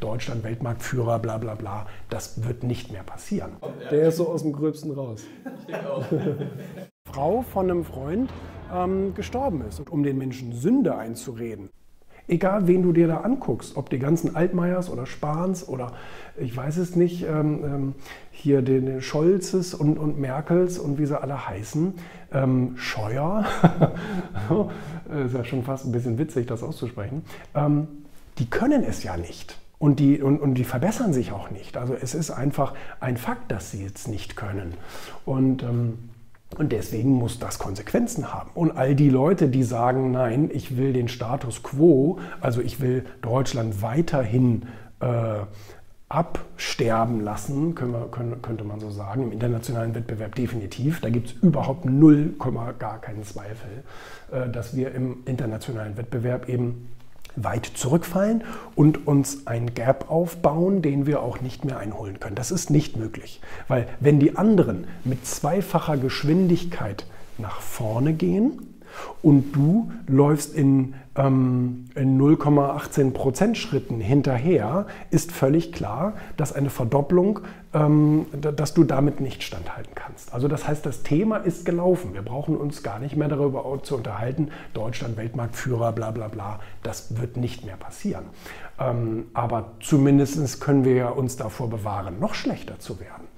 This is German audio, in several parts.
Deutschland Weltmarktführer, bla bla bla. Das wird nicht mehr passieren. Der ist so aus dem Gröbsten raus. Ich denke auch. Frau von einem Freund ähm, gestorben ist. Und um den Menschen Sünde einzureden, egal wen du dir da anguckst, ob die ganzen Altmaiers oder Spahns oder ich weiß es nicht, ähm, ähm, hier den Scholzes und, und Merkels und wie sie alle heißen, ähm, Scheuer, ist ja schon fast ein bisschen witzig, das auszusprechen, ähm, die können es ja nicht. Und die, und, und die verbessern sich auch nicht. Also es ist einfach ein Fakt, dass sie es nicht können. Und ähm, und deswegen muss das Konsequenzen haben. Und all die Leute, die sagen, nein, ich will den Status quo, also ich will Deutschland weiterhin äh, absterben lassen, wir, können, könnte man so sagen, im internationalen Wettbewerb definitiv. Da gibt es überhaupt null, gar keinen Zweifel, äh, dass wir im internationalen Wettbewerb eben weit zurückfallen und uns ein Gap aufbauen, den wir auch nicht mehr einholen können. Das ist nicht möglich, weil wenn die anderen mit zweifacher Geschwindigkeit nach vorne gehen, und du läufst in, ähm, in 0,18 Prozent Schritten hinterher, ist völlig klar, dass eine Verdopplung, ähm, dass du damit nicht standhalten kannst. Also das heißt, das Thema ist gelaufen. Wir brauchen uns gar nicht mehr darüber zu unterhalten, Deutschland Weltmarktführer, bla bla bla. Das wird nicht mehr passieren. Ähm, aber zumindest können wir uns davor bewahren, noch schlechter zu werden.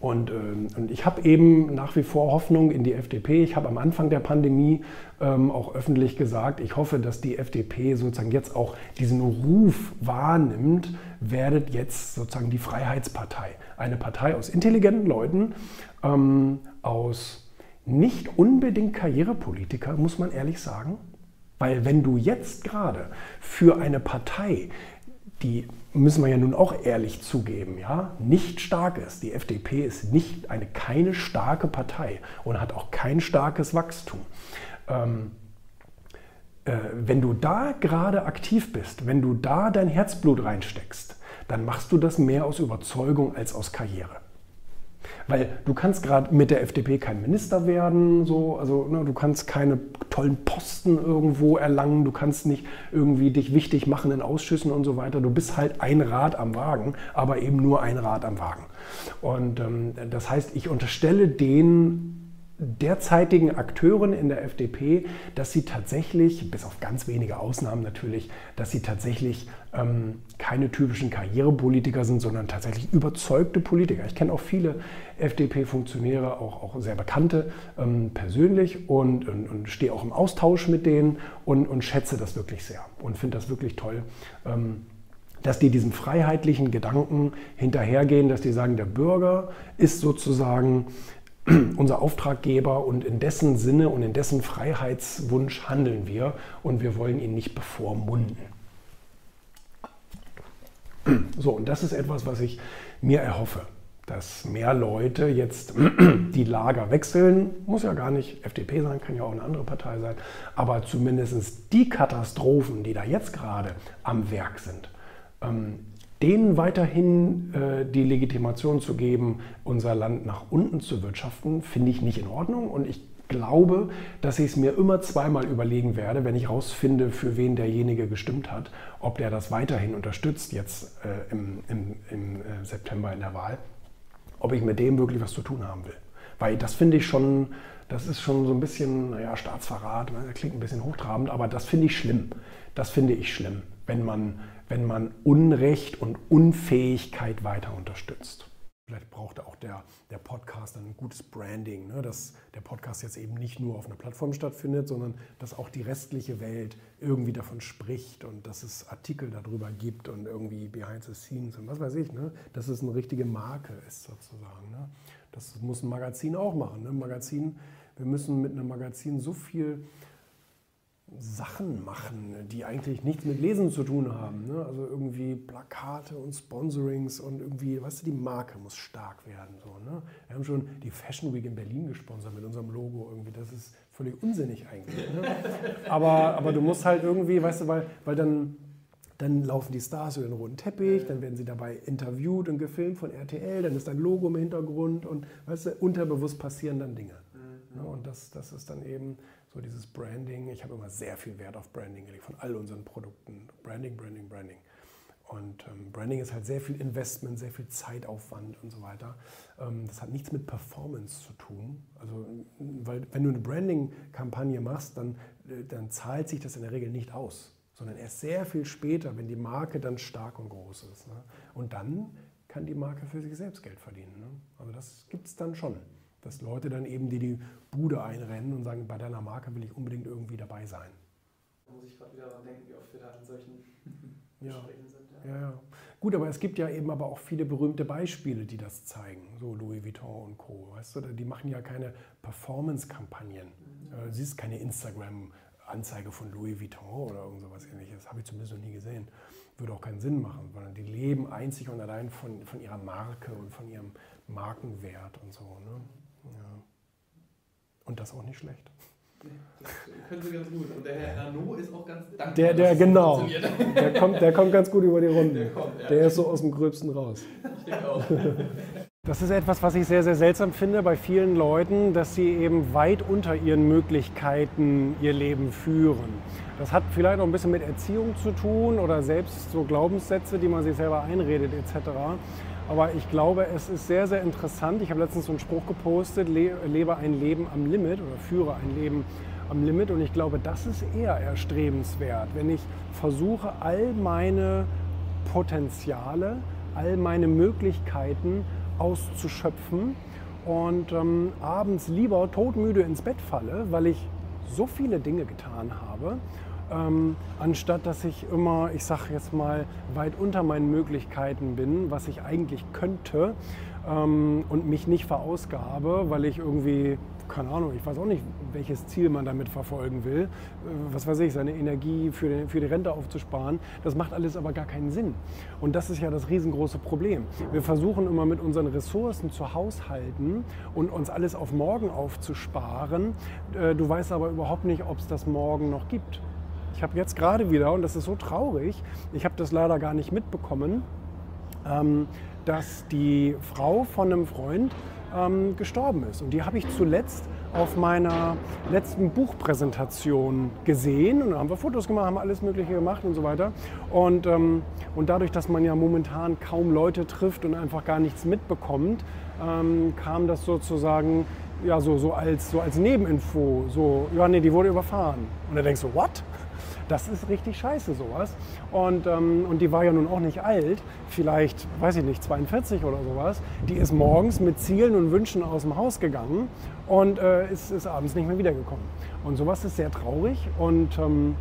Und, ähm, und ich habe eben nach wie vor Hoffnung in die FDP. Ich habe am Anfang der Pandemie ähm, auch öffentlich gesagt, ich hoffe, dass die FDP sozusagen jetzt auch diesen Ruf wahrnimmt, werdet jetzt sozusagen die Freiheitspartei. Eine Partei aus intelligenten Leuten, ähm, aus nicht unbedingt Karrierepolitiker, muss man ehrlich sagen. Weil wenn du jetzt gerade für eine Partei, die müssen wir ja nun auch ehrlich zugeben, ja, nicht stark ist. Die FDP ist nicht eine keine starke Partei und hat auch kein starkes Wachstum. Ähm, äh, wenn du da gerade aktiv bist, wenn du da dein Herzblut reinsteckst, dann machst du das mehr aus Überzeugung als aus Karriere. Weil du kannst gerade mit der FDP kein Minister werden, so, also ne, du kannst keine tollen Posten irgendwo erlangen, du kannst nicht irgendwie dich wichtig machen in Ausschüssen und so weiter. Du bist halt ein Rad am Wagen, aber eben nur ein Rad am Wagen. Und ähm, das heißt, ich unterstelle den derzeitigen Akteuren in der FDP, dass sie tatsächlich, bis auf ganz wenige Ausnahmen natürlich, dass sie tatsächlich ähm, keine typischen Karrierepolitiker sind, sondern tatsächlich überzeugte Politiker. Ich kenne auch viele FDP-Funktionäre, auch, auch sehr bekannte ähm, persönlich und, und, und, stehe auch im Austausch mit denen und, und schätze das wirklich sehr und finde das wirklich toll. Ähm, dass die diesem freiheitlichen Gedanken hinterhergehen, dass die sagen, der Bürger ist sozusagen unser Auftraggeber und in dessen Sinne und in dessen Freiheitswunsch handeln wir und wir wollen ihn nicht bevormunden. So, und das ist etwas, was ich mir erhoffe, dass mehr Leute jetzt die Lager wechseln. Muss ja gar nicht FDP sein, kann ja auch eine andere Partei sein, aber zumindest die Katastrophen, die da jetzt gerade am Werk sind, ähm, denen weiterhin äh, die Legitimation zu geben, unser Land nach unten zu wirtschaften, finde ich nicht in Ordnung. Und ich glaube, dass ich es mir immer zweimal überlegen werde, wenn ich herausfinde, für wen derjenige gestimmt hat, ob der das weiterhin unterstützt jetzt äh, im, im, im äh, September in der Wahl, ob ich mit dem wirklich was zu tun haben will. Weil das finde ich schon, das ist schon so ein bisschen, naja, Staatsverrat, das klingt ein bisschen hochtrabend, aber das finde ich schlimm. Das finde ich schlimm, wenn man wenn man Unrecht und Unfähigkeit weiter unterstützt. Vielleicht braucht auch der, der Podcast ein gutes Branding, ne? dass der Podcast jetzt eben nicht nur auf einer Plattform stattfindet, sondern dass auch die restliche Welt irgendwie davon spricht und dass es Artikel darüber gibt und irgendwie Behind the Scenes und was weiß ich, ne? dass es eine richtige Marke ist sozusagen. Ne? Das muss ein Magazin auch machen. Ne? Magazin, wir müssen mit einem Magazin so viel Sachen machen, die eigentlich nichts mit Lesen zu tun haben. Ne? Also irgendwie Plakate und Sponsorings und irgendwie, weißt du, die Marke muss stark werden. So, ne? Wir haben schon die Fashion Week in Berlin gesponsert mit unserem Logo irgendwie. Das ist völlig unsinnig eigentlich. Ne? Aber, aber du musst halt irgendwie, weißt du, weil, weil dann, dann laufen die Stars über den roten Teppich, dann werden sie dabei interviewt und gefilmt von RTL, dann ist dein Logo im Hintergrund und weißt du, unterbewusst passieren dann Dinge. Mhm. Ne? Und das, das ist dann eben So dieses Branding. Ich habe immer sehr viel Wert auf Branding gelegt, von all unseren Produkten. Branding, Branding, Branding. Und ähm, Branding ist halt sehr viel Investment, sehr viel Zeitaufwand und so weiter. Ähm, das hat nichts mit Performance zu tun. Also, weil wenn du eine Branding-Kampagne machst, dann, äh, dann zahlt sich das in der Regel nicht aus, sondern erst sehr viel später, wenn die Marke dann stark und groß ist. Ne? Und dann kann die Marke für sich selbst Geld verdienen. Ne? Also das gibt es dann schon. Dass Leute dann eben die die Bude einrennen und sagen, bei deiner Marke will ich unbedingt irgendwie dabei sein. Da muss ich gerade wieder daran denken, wie oft wir da in solchen ja. sind. Ja. ja. ja, Gut, aber es gibt ja eben aber auch viele berühmte Beispiele, die das zeigen. So Louis Vuitton und Co. Weißt du, die machen ja keine Performance-Kampagnen. Mhm. Äh, du siehst keine Instagram-Anzeige von Louis Vuitton oder irgend sowas ähnliches. Habe ich zumindest noch nie gesehen. Würde auch keinen Sinn machen, sondern die leben einzig und allein von, von ihrer Marke und von ihrem Markenwert und so. Ne? Ja. Und das auch nicht schlecht. Das können sie ganz gut. Und der Herr Arnaud ist auch ganz dankbar. Der, der, genau. Der kommt, der kommt ganz gut über die Runden. Der, kommt, ja. der ist so aus dem Gröbsten raus. Ich denke auch. Das ist etwas, was ich sehr, sehr seltsam finde bei vielen Leuten, dass sie eben weit unter ihren Möglichkeiten ihr Leben führen. Das hat vielleicht auch ein bisschen mit Erziehung zu tun oder selbst so Glaubenssätze, die man sich selber einredet etc. Aber ich glaube, es ist sehr, sehr interessant. Ich habe letztens so einen Spruch gepostet, lebe ein Leben am Limit oder führe ein Leben am Limit. Und ich glaube, das ist eher erstrebenswert, wenn ich versuche, all meine Potenziale, all meine Möglichkeiten auszuschöpfen und ähm, abends lieber todmüde ins Bett falle, weil ich so viele Dinge getan habe ähm, anstatt dass ich immer, ich sage jetzt mal, weit unter meinen Möglichkeiten bin, was ich eigentlich könnte ähm, und mich nicht verausgabe, weil ich irgendwie, keine Ahnung, ich weiß auch nicht, welches Ziel man damit verfolgen will, äh, was weiß ich, seine Energie für, den, für die Rente aufzusparen. Das macht alles aber gar keinen Sinn. Und das ist ja das riesengroße Problem. Wir versuchen immer mit unseren Ressourcen zu haushalten und uns alles auf morgen aufzusparen. Äh, du weißt aber überhaupt nicht, ob es das morgen noch gibt. Ich habe jetzt gerade wieder, und das ist so traurig, ich habe das leider gar nicht mitbekommen, ähm, dass die Frau von einem Freund ähm, gestorben ist. Und die habe ich zuletzt auf meiner letzten Buchpräsentation gesehen. Und da haben wir Fotos gemacht, haben alles Mögliche gemacht und so weiter. Und, ähm, und dadurch, dass man ja momentan kaum Leute trifft und einfach gar nichts mitbekommt, ähm, kam das sozusagen ja, so, so, als, so als Nebeninfo. So, ja, nee, die wurde überfahren. Und dann denkst du, what? Das ist richtig scheiße, sowas. Und, ähm, und die war ja nun auch nicht alt, vielleicht, weiß ich nicht, 42 oder sowas. Die ist morgens mit Zielen und Wünschen aus dem Haus gegangen und äh, ist, ist abends nicht mehr wiedergekommen. Und sowas ist sehr traurig und ähm,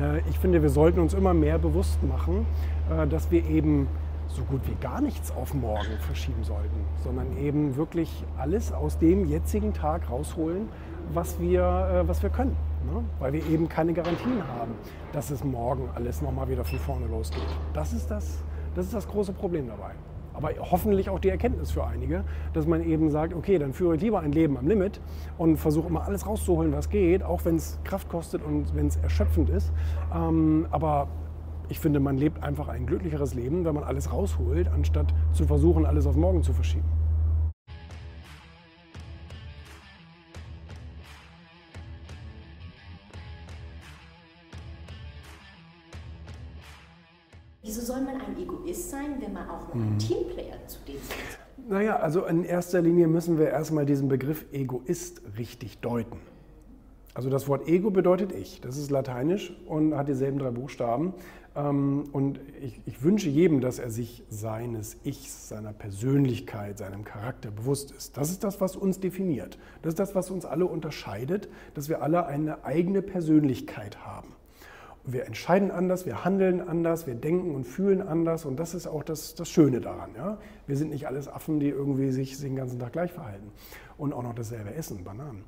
äh, ich finde, wir sollten uns immer mehr bewusst machen, äh, dass wir eben so gut wie gar nichts auf morgen verschieben sollten, sondern eben wirklich alles aus dem jetzigen Tag rausholen, was wir, äh, was wir können ne? weil wir eben keine Garantien haben, dass es morgen alles nochmal wieder von vorne losgeht. Das ist das, das ist das große Problem dabei. Aber hoffentlich auch die Erkenntnis für einige, dass man eben sagt, okay, dann führe ich lieber ein Leben am Limit und versuche immer alles rauszuholen, was geht, auch wenn es Kraft kostet und wenn es erschöpfend ist. Ähm, aber ich finde, man lebt einfach ein glücklicheres Leben, wenn man alles rausholt, anstatt zu versuchen, alles auf morgen zu verschieben. Also in erster Linie müssen wir erstmal diesen Begriff Egoist richtig deuten. Also das Wort Ego bedeutet ich. Das ist lateinisch und hat dieselben drei Buchstaben. Ähm, und ich, ich, wünsche jedem, dass er sich seines Ichs, seiner Persönlichkeit, seinem Charakter bewusst ist. Das ist das, was uns definiert. Das ist das, was uns alle unterscheidet, dass wir alle eine eigene Persönlichkeit haben wir entscheiden anders, wir handeln anders, wir denken und fühlen anders und das ist auch das, das Schöne daran. Ja? Wir sind nicht alles Affen, die irgendwie sich den ganzen Tag gleich verhalten und auch noch dasselbe essen, Bananen.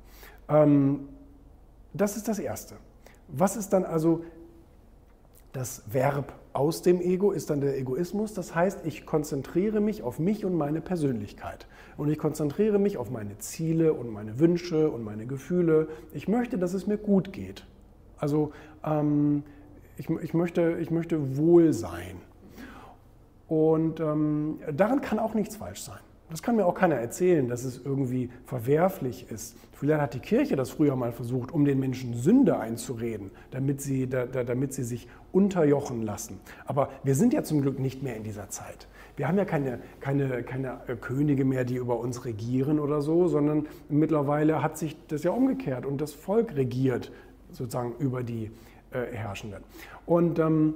Ähm, das ist das Erste. Was ist dann also das Verb aus dem Ego, ist dann der Egoismus. Das heißt, ich konzentriere mich auf mich und meine Persönlichkeit. Und ich konzentriere mich auf meine Ziele und meine Wünsche und meine Gefühle. Ich möchte, dass es mir gut geht. Also ähm, ich, ich, möchte, ich möchte wohl sein. Und ähm, daran kann auch nichts falsch sein. Das kann mir auch keiner erzählen, dass es irgendwie verwerflich ist. Vielleicht hat die Kirche das früher mal versucht, um den Menschen Sünde einzureden, damit sie, da, damit sie sich unterjochen lassen. Aber wir sind ja zum Glück nicht mehr in dieser Zeit. Wir haben ja keine, keine, keine Könige mehr, die über uns regieren oder so, sondern mittlerweile hat sich das ja umgekehrt und das Volk regiert sozusagen über die äh, Herrschenden. Und ähm,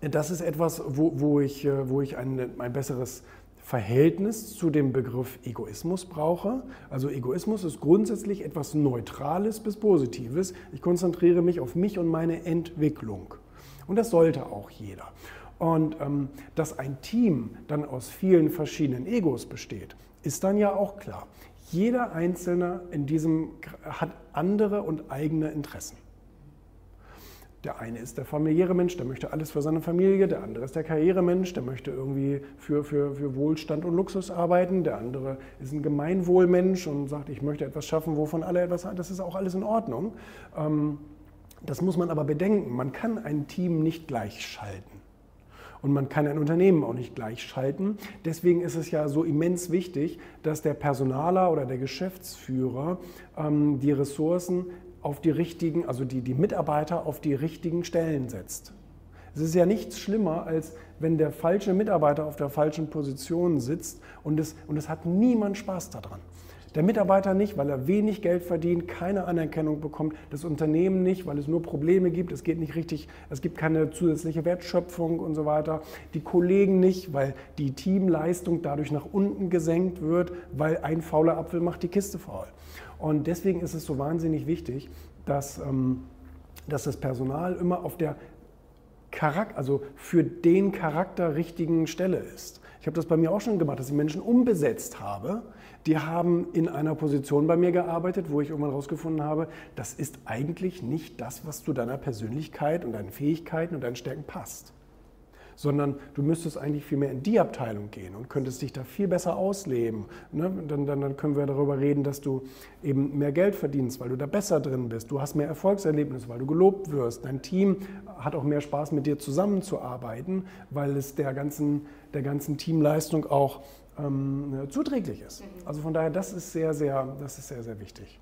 das ist etwas, wo, wo ich, äh, wo ich ein, ein besseres Verhältnis zu dem Begriff Egoismus brauche. Also Egoismus ist grundsätzlich etwas Neutrales bis Positives. Ich konzentriere mich auf mich und meine Entwicklung. Und das sollte auch jeder. Und ähm, dass ein Team dann aus vielen verschiedenen Egos besteht, ist dann ja auch klar. Jeder Einzelne in diesem hat andere und eigene Interessen. Der eine ist der familiäre Mensch, der möchte alles für seine Familie. Der andere ist der Karrieremensch, der möchte irgendwie für, für, für Wohlstand und Luxus arbeiten. Der andere ist ein Gemeinwohlmensch und sagt, ich möchte etwas schaffen, wovon alle etwas haben. Das ist auch alles in Ordnung. Ähm, das muss man aber bedenken. Man kann ein Team nicht gleichschalten. Und man kann ein Unternehmen auch nicht gleichschalten. Deswegen ist es ja so immens wichtig, dass der Personaler oder der Geschäftsführer ähm, die Ressourcen auf die richtigen, also die, die Mitarbeiter auf die richtigen Stellen setzt. Es ist ja nichts schlimmer, als wenn der falsche Mitarbeiter auf der falschen Position sitzt und es, und es hat niemand Spaß daran. Der Mitarbeiter nicht, weil er wenig Geld verdient, keine Anerkennung bekommt, das Unternehmen nicht, weil es nur Probleme gibt, es geht nicht richtig, es gibt keine zusätzliche Wertschöpfung und so weiter. Die Kollegen nicht, weil die Teamleistung dadurch nach unten gesenkt wird, weil ein fauler Apfel macht die Kiste faul. Und deswegen ist es so wahnsinnig wichtig, dass, ähm, dass das Personal immer auf der Charakter, also für den Charakter richtigen Stelle ist. Ich habe das bei mir auch schon gemacht, dass ich Menschen umbesetzt habe. Die haben in einer Position bei mir gearbeitet, wo ich irgendwann herausgefunden habe, das ist eigentlich nicht das, was zu deiner Persönlichkeit und deinen Fähigkeiten und deinen Stärken passt sondern du müsstest eigentlich viel mehr in die Abteilung gehen und könntest dich da viel besser ausleben. Ne? Dann, dann, dann, können wir darüber reden, dass du eben mehr Geld verdienst, weil du da besser drin bist. Du hast mehr Erfolgserlebnisse, weil du gelobt wirst. Dein Team hat auch mehr Spaß, mit dir zusammenzuarbeiten, weil es der ganzen, der ganzen Teamleistung auch ähm, zuträglich ist. Mhm. Also von daher, das ist sehr, sehr, das ist sehr, sehr wichtig.